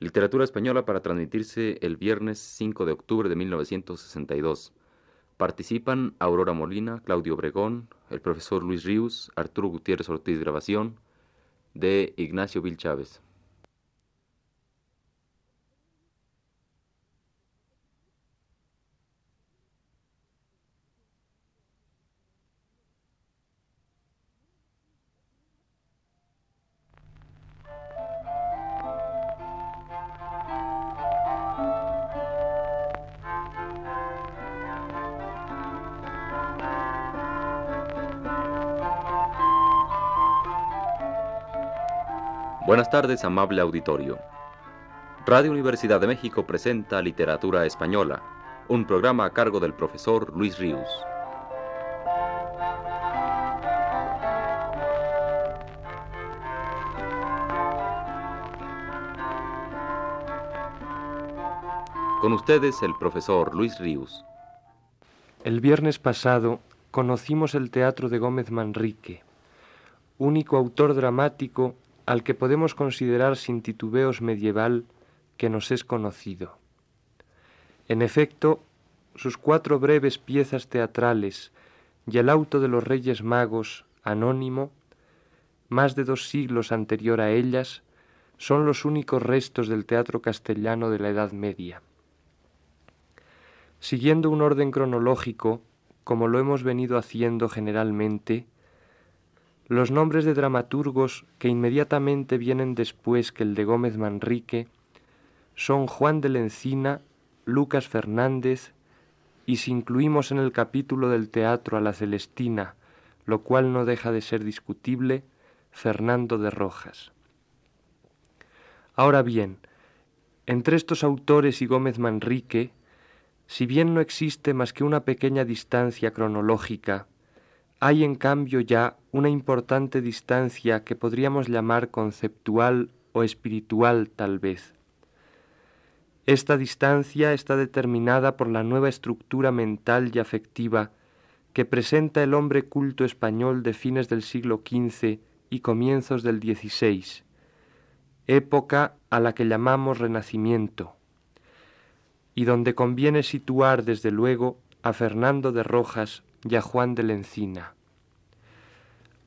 Literatura española para transmitirse el viernes 5 de octubre de 1962. Participan Aurora Molina, Claudio Obregón, el profesor Luis Ríos, Arturo Gutiérrez Ortiz Grabación, de Ignacio Vil Chávez. Buenas tardes, amable auditorio. Radio Universidad de México presenta Literatura Española, un programa a cargo del profesor Luis Ríos. Con ustedes el profesor Luis Ríos. El viernes pasado conocimos el teatro de Gómez Manrique, único autor dramático al que podemos considerar sin titubeos medieval que nos es conocido. En efecto, sus cuatro breves piezas teatrales y el auto de los Reyes Magos, anónimo, más de dos siglos anterior a ellas, son los únicos restos del teatro castellano de la Edad Media. Siguiendo un orden cronológico, como lo hemos venido haciendo generalmente, los nombres de dramaturgos que inmediatamente vienen después que el de Gómez Manrique son Juan de la Encina, Lucas Fernández y si incluimos en el capítulo del teatro a la Celestina, lo cual no deja de ser discutible, Fernando de Rojas. Ahora bien, entre estos autores y Gómez Manrique, si bien no existe más que una pequeña distancia cronológica hay en cambio ya una importante distancia que podríamos llamar conceptual o espiritual tal vez. Esta distancia está determinada por la nueva estructura mental y afectiva que presenta el hombre culto español de fines del siglo XV y comienzos del XVI, época a la que llamamos Renacimiento, y donde conviene situar desde luego a Fernando de Rojas y a Juan de la Encina.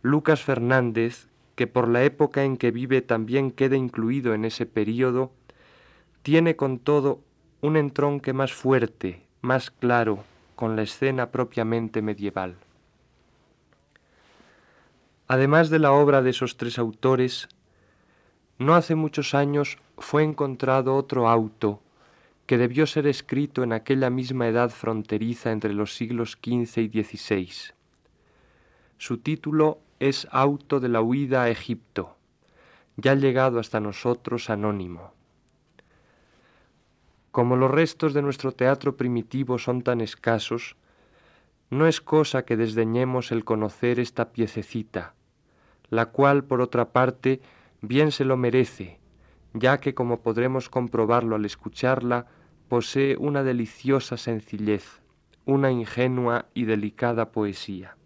Lucas Fernández, que por la época en que vive también queda incluido en ese período, tiene con todo un entronque más fuerte, más claro, con la escena propiamente medieval. Además de la obra de esos tres autores, no hace muchos años fue encontrado otro auto que debió ser escrito en aquella misma edad fronteriza entre los siglos XV y XVI. Su título es Auto de la huida a Egipto, ya llegado hasta nosotros anónimo. Como los restos de nuestro teatro primitivo son tan escasos, no es cosa que desdeñemos el conocer esta piececita, la cual, por otra parte, bien se lo merece, ya que, como podremos comprobarlo al escucharla, posee una deliciosa sencillez, una ingenua y delicada poesía.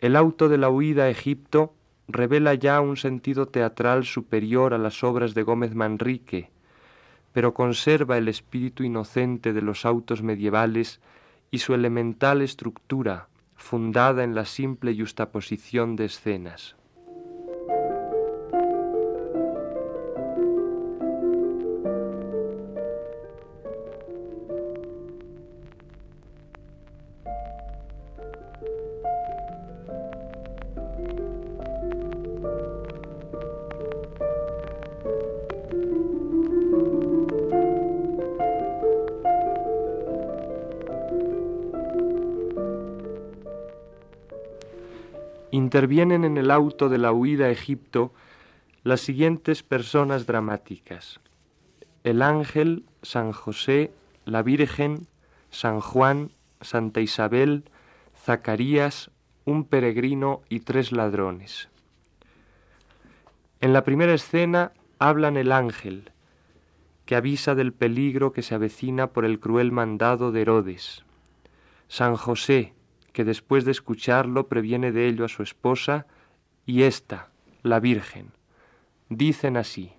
El auto de la huida a Egipto revela ya un sentido teatral superior a las obras de Gómez Manrique, pero conserva el espíritu inocente de los autos medievales y su elemental estructura, fundada en la simple justaposición de escenas. Intervienen en el auto de la huida a Egipto las siguientes personas dramáticas. El ángel, San José, la Virgen, San Juan, Santa Isabel, Zacarías, un peregrino y tres ladrones. En la primera escena hablan el ángel, que avisa del peligro que se avecina por el cruel mandado de Herodes. San José, que después de escucharlo previene de ello a su esposa, y ésta, la Virgen. Dicen así.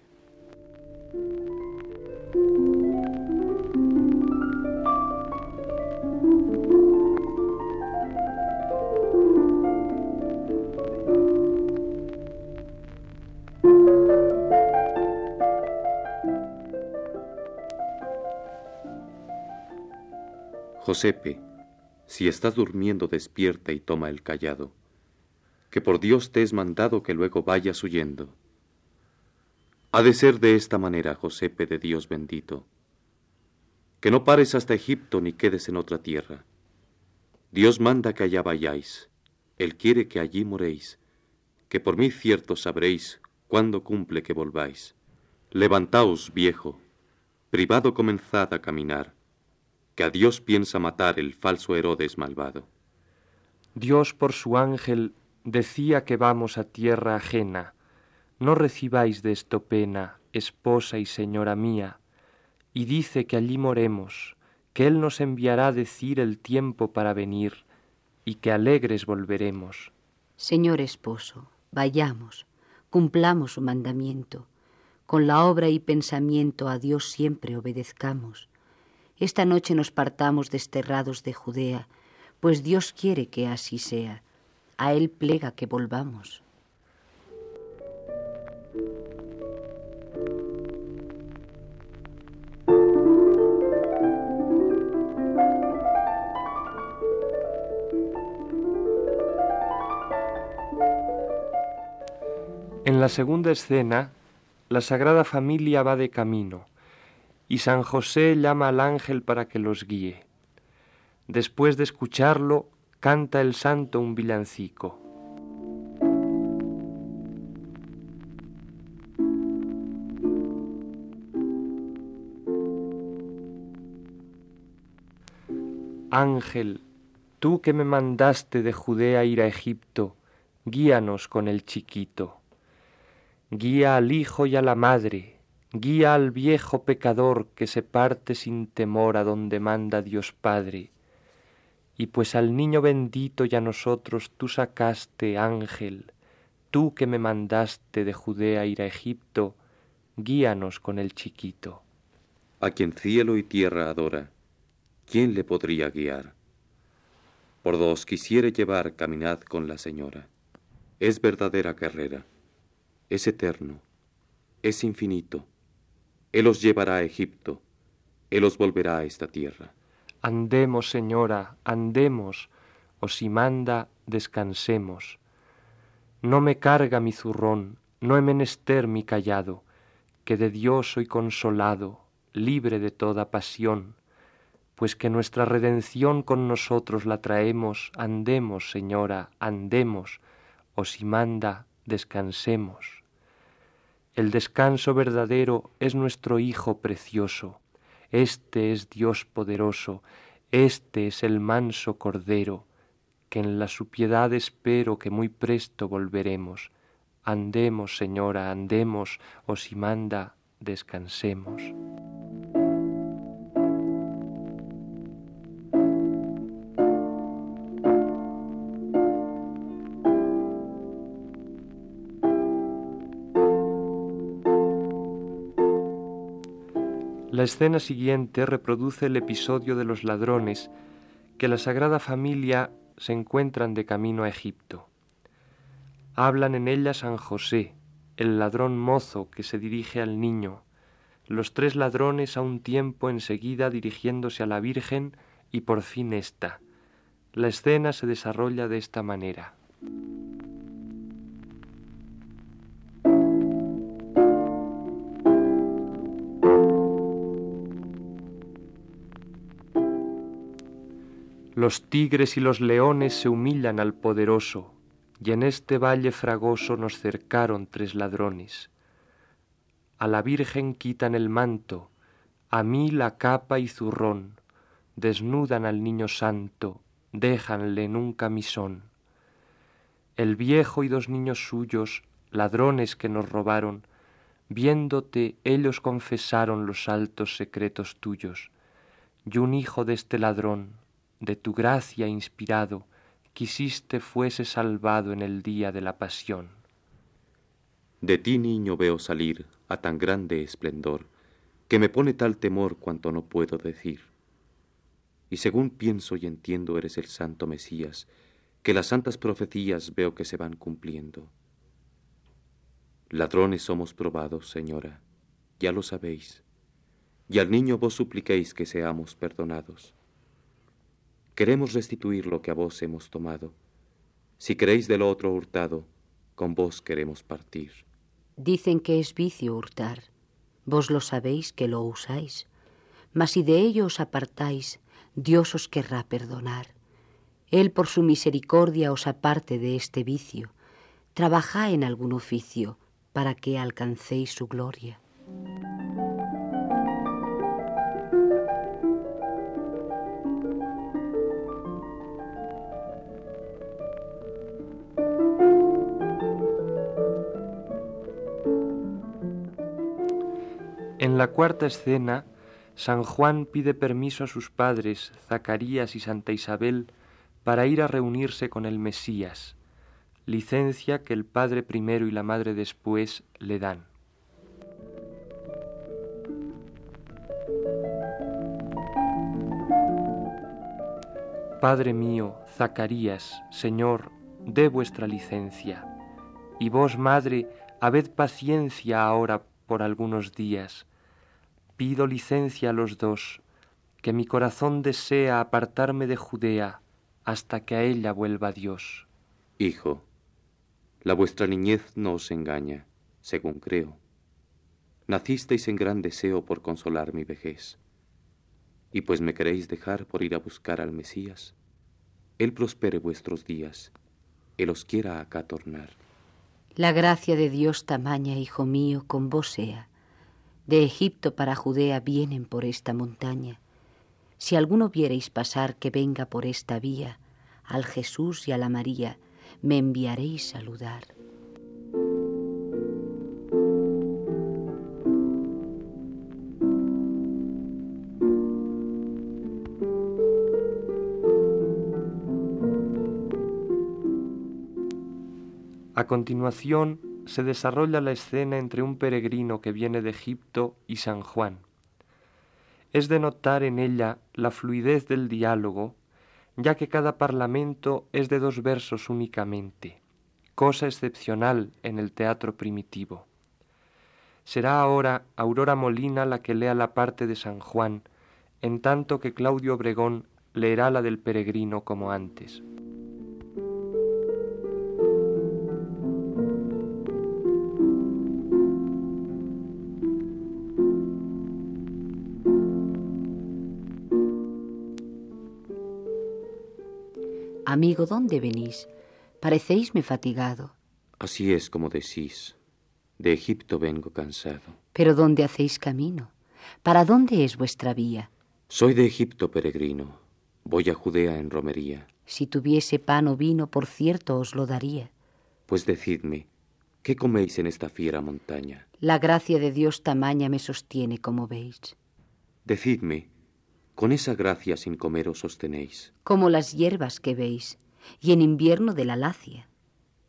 Josepe, si estás durmiendo despierta y toma el callado, que por Dios te es mandado que luego vayas huyendo. Ha de ser de esta manera, Josepe de Dios bendito, que no pares hasta Egipto ni quedes en otra tierra. Dios manda que allá vayáis, Él quiere que allí moréis, que por mí cierto sabréis cuándo cumple que volváis. Levantaos, viejo, privado comenzad a caminar, que a Dios piensa matar el falso Herodes malvado. Dios por su ángel decía que vamos a tierra ajena. No recibáis de esto pena, esposa y señora mía, y dice que allí moremos, que Él nos enviará a decir el tiempo para venir, y que alegres volveremos. Señor esposo, vayamos, cumplamos su mandamiento, con la obra y pensamiento a Dios siempre obedezcamos esta noche nos partamos desterrados de Judea, pues Dios quiere que así sea. A Él plega que volvamos. En la segunda escena, la Sagrada Familia va de camino y San José llama al ángel para que los guíe. Después de escucharlo, canta el santo un villancico. Ángel, tú que me mandaste de Judea ir a Egipto, guíanos con el chiquito. Guía al hijo y a la madre, Guía al viejo pecador que se parte sin temor a donde manda Dios Padre. Y pues al niño bendito y a nosotros tú sacaste, ángel, tú que me mandaste de Judea ir a Egipto, guíanos con el chiquito. A quien cielo y tierra adora, ¿quién le podría guiar? Por dos quisiere llevar, caminad con la Señora. Es verdadera carrera, es eterno, es infinito él os llevará a Egipto, Él os volverá a esta tierra. Andemos, Señora, andemos, o si manda, descansemos. No me carga mi zurrón, no he menester mi callado, que de Dios soy consolado, libre de toda pasión, pues que nuestra redención con nosotros la traemos, andemos, Señora, andemos, o si manda, descansemos. El descanso verdadero es nuestro Hijo precioso. Este es Dios poderoso, este es el manso Cordero, que en la su piedad espero que muy presto volveremos. Andemos, Señora, andemos, o si manda, descansemos. Escena siguiente reproduce el episodio de los ladrones que la Sagrada Familia se encuentran de camino a Egipto. Hablan en ella San José, el ladrón mozo que se dirige al niño, los tres ladrones a un tiempo enseguida dirigiéndose a la Virgen y por fin ésta. La escena se desarrolla de esta manera. Los tigres y los leones se humillan al poderoso, y en este valle fragoso nos cercaron tres ladrones. A la Virgen quitan el manto, a mí la capa y zurrón, desnudan al niño santo, déjanle en un camisón. El viejo y dos niños suyos, ladrones que nos robaron, viéndote ellos confesaron los altos secretos tuyos, y un hijo de este ladrón, de tu gracia inspirado, quisiste fuese salvado en el día de la pasión. De ti, niño, veo salir a tan grande esplendor, que me pone tal temor cuanto no puedo decir. Y según pienso y entiendo eres el santo Mesías, que las santas profecías veo que se van cumpliendo. Ladrones somos probados, señora, ya lo sabéis, y al niño vos supliquéis que seamos perdonados. Queremos restituir lo que a vos hemos tomado. Si queréis de lo otro hurtado, con vos queremos partir. Dicen que es vicio hurtar. Vos lo sabéis que lo usáis. Mas si de ello os apartáis, Dios os querrá perdonar. Él por su misericordia os aparte de este vicio. Trabajá en algún oficio para que alcancéis su gloria. En la cuarta escena, San Juan pide permiso a sus padres, Zacarías y Santa Isabel, para ir a reunirse con el Mesías, licencia que el padre primero y la madre después le dan. Padre mío, Zacarías, Señor, dé vuestra licencia, y vos, madre, habed paciencia ahora por algunos días, Pido licencia a los dos, que mi corazón desea apartarme de Judea hasta que a ella vuelva Dios. Hijo, la vuestra niñez no os engaña, según creo. Nacisteis en gran deseo por consolar mi vejez. Y pues me queréis dejar por ir a buscar al Mesías, Él prospere vuestros días, Él os quiera acá tornar. La gracia de Dios tamaña, hijo mío, con vos sea de Egipto para Judea vienen por esta montaña. Si alguno viereis pasar que venga por esta vía, al Jesús y a la María, me enviaréis saludar. A continuación, se desarrolla la escena entre un peregrino que viene de Egipto y San Juan. Es de notar en ella la fluidez del diálogo, ya que cada parlamento es de dos versos únicamente, cosa excepcional en el teatro primitivo. Será ahora Aurora Molina la que lea la parte de San Juan, en tanto que Claudio Obregón leerá la del peregrino como antes. Amigo, ¿dónde venís? Parecéisme fatigado. Así es como decís. De Egipto vengo cansado. Pero ¿dónde hacéis camino? ¿Para dónde es vuestra vía? Soy de Egipto peregrino. Voy a Judea en romería. Si tuviese pan o vino, por cierto os lo daría. Pues decidme, ¿qué coméis en esta fiera montaña? La gracia de Dios tamaña me sostiene, como veis. Decidme, con esa gracia sin comer os sostenéis. Como las hierbas que veis, y en invierno de la lacia.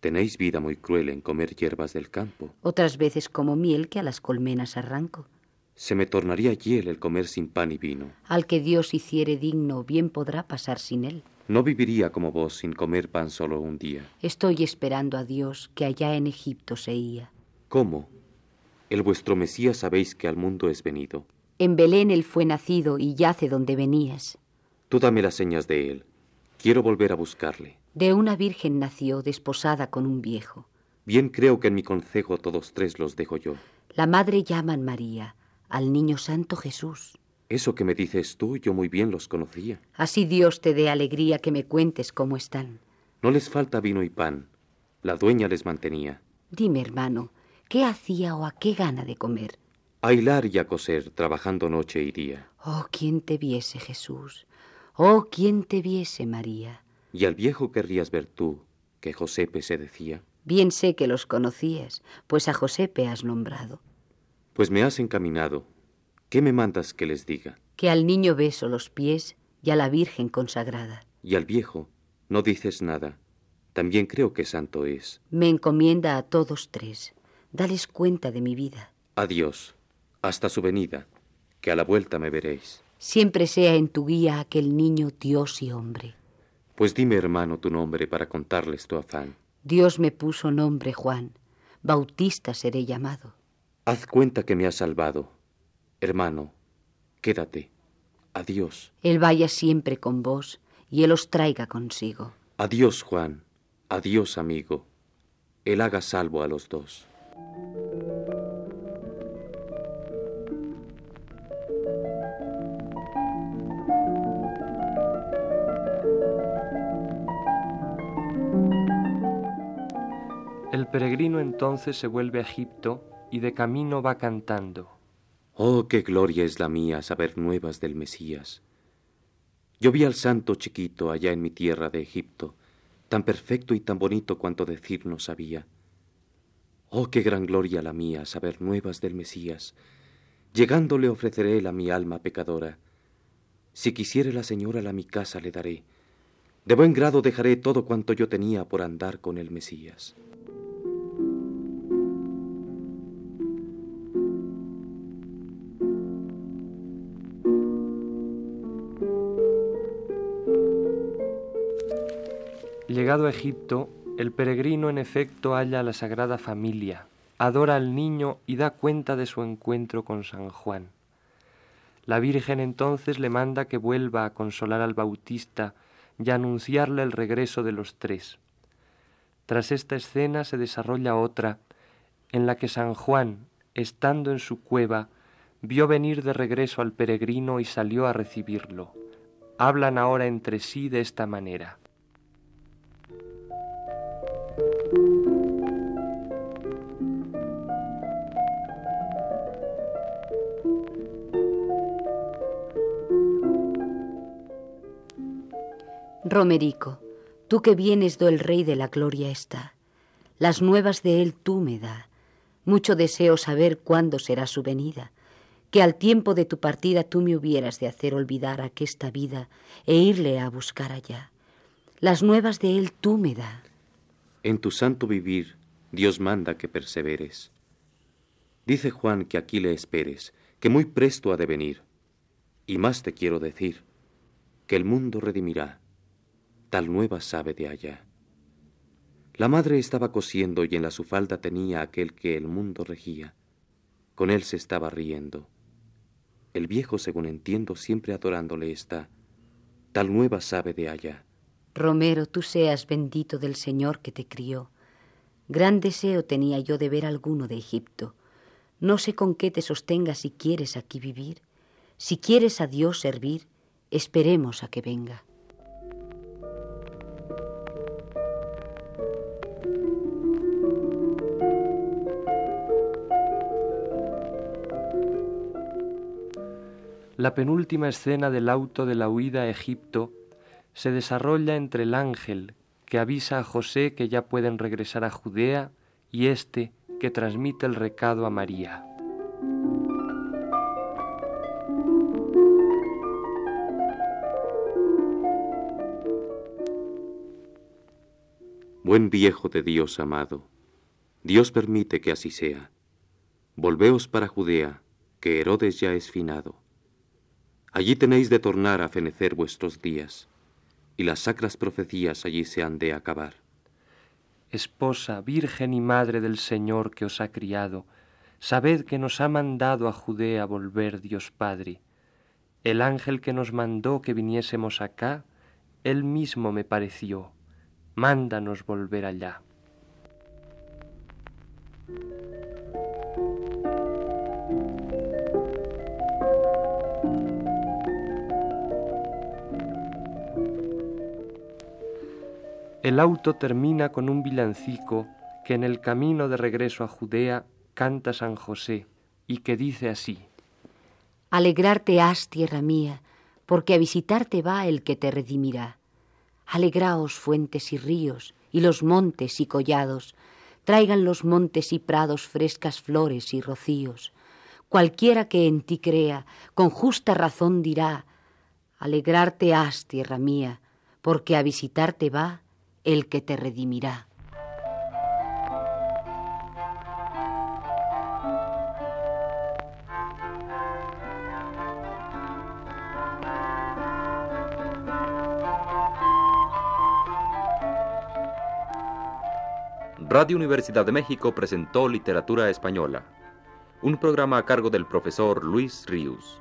Tenéis vida muy cruel en comer hierbas del campo. Otras veces como miel que a las colmenas arranco. Se me tornaría hiel el comer sin pan y vino. Al que Dios hiciere digno, bien podrá pasar sin él. No viviría como vos sin comer pan solo un día. Estoy esperando a Dios que allá en Egipto se iba. ¿Cómo? El vuestro Mesías sabéis que al mundo es venido. En Belén él fue nacido y yace donde venías. Tú dame las señas de él. Quiero volver a buscarle. De una virgen nació, desposada con un viejo. Bien creo que en mi consejo todos tres los dejo yo. La madre llaman María, al niño santo Jesús. Eso que me dices tú, yo muy bien los conocía. Así Dios te dé alegría que me cuentes cómo están. No les falta vino y pan. La dueña les mantenía. Dime, hermano, ¿qué hacía o a qué gana de comer? A hilar y a coser, trabajando noche y día. Oh, quién te viese, Jesús. Oh, quién te viese, María. Y al viejo querrías ver tú, que Josepe se decía. Bien sé que los conocías, pues a Josepe has nombrado. Pues me has encaminado. ¿Qué me mandas que les diga? Que al niño beso los pies y a la Virgen consagrada. Y al viejo no dices nada. También creo que santo es. Me encomienda a todos tres. Dales cuenta de mi vida. Adiós, hasta su venida, que a la vuelta me veréis. Siempre sea en tu guía aquel niño Dios y hombre. Pues dime, hermano, tu nombre para contarles tu afán. Dios me puso nombre Juan, bautista seré llamado. Haz cuenta que me has salvado. Hermano, quédate. Adiós. Él vaya siempre con vos y Él os traiga consigo. Adiós, Juan. Adiós, amigo. Él haga salvo a los dos. El peregrino entonces se vuelve a Egipto y de camino va cantando. Oh, qué gloria es la mía saber nuevas del Mesías. Yo vi al santo chiquito allá en mi tierra de Egipto, tan perfecto y tan bonito cuanto decir no sabía. Oh, qué gran gloria la mía saber nuevas del Mesías. Llegando le ofreceré la mi alma pecadora. Si quisiere la señora la mi casa le daré. De buen grado dejaré todo cuanto yo tenía por andar con el Mesías. Llegado a Egipto, el peregrino en efecto halla a la Sagrada Familia, adora al niño y da cuenta de su encuentro con San Juan. La Virgen entonces le manda que vuelva a consolar al Bautista y anunciarle el regreso de los tres. Tras esta escena se desarrolla otra, en la que San Juan, estando en su cueva, vio venir de regreso al peregrino y salió a recibirlo. Hablan ahora entre sí de esta manera. Romerico, tú que vienes do el Rey de la Gloria está, las nuevas de él tú me da, mucho deseo saber cuándo será su venida, que al tiempo de tu partida tú me hubieras de hacer olvidar aquesta vida e irle a buscar allá. Las nuevas de él tú me da. En tu santo vivir, Dios manda que perseveres. Dice Juan que aquí le esperes, que muy presto ha de venir. Y más te quiero decir, que el mundo redimirá tal nueva sabe de allá. La madre estaba cosiendo y en la su falda tenía aquel que el mundo regía. Con él se estaba riendo. El viejo, según entiendo, siempre adorándole está. Tal nueva sabe de allá. Romero, tú seas bendito del Señor que te crió. Gran deseo tenía yo de ver alguno de Egipto. No sé con qué te sostengas si quieres aquí vivir. Si quieres a Dios servir, esperemos a que venga. La penúltima escena del auto de la huida a Egipto se desarrolla entre el ángel que avisa a José que ya pueden regresar a Judea y éste que transmite el recado a María. Buen viejo de Dios amado, Dios permite que así sea. Volveos para Judea, que Herodes ya es finado. Allí tenéis de tornar a fenecer vuestros días, y las sacras profecías allí se han de acabar. Esposa, Virgen y Madre del Señor que os ha criado, sabed que nos ha mandado a Judea volver Dios Padre. El ángel que nos mandó que viniésemos acá, él mismo me pareció. Mándanos volver allá. El auto termina con un villancico que en el camino de regreso a Judea canta San José y que dice así. Alegrarte has, tierra mía, porque a visitarte va el que te redimirá. Alegraos fuentes y ríos, y los montes y collados, traigan los montes y prados frescas flores y rocíos. Cualquiera que en ti crea, con justa razón dirá, Alegrarte has, tierra mía, porque a visitarte va el que te redimirá. Radio Universidad de México presentó Literatura Española, un programa a cargo del profesor Luis Ríos.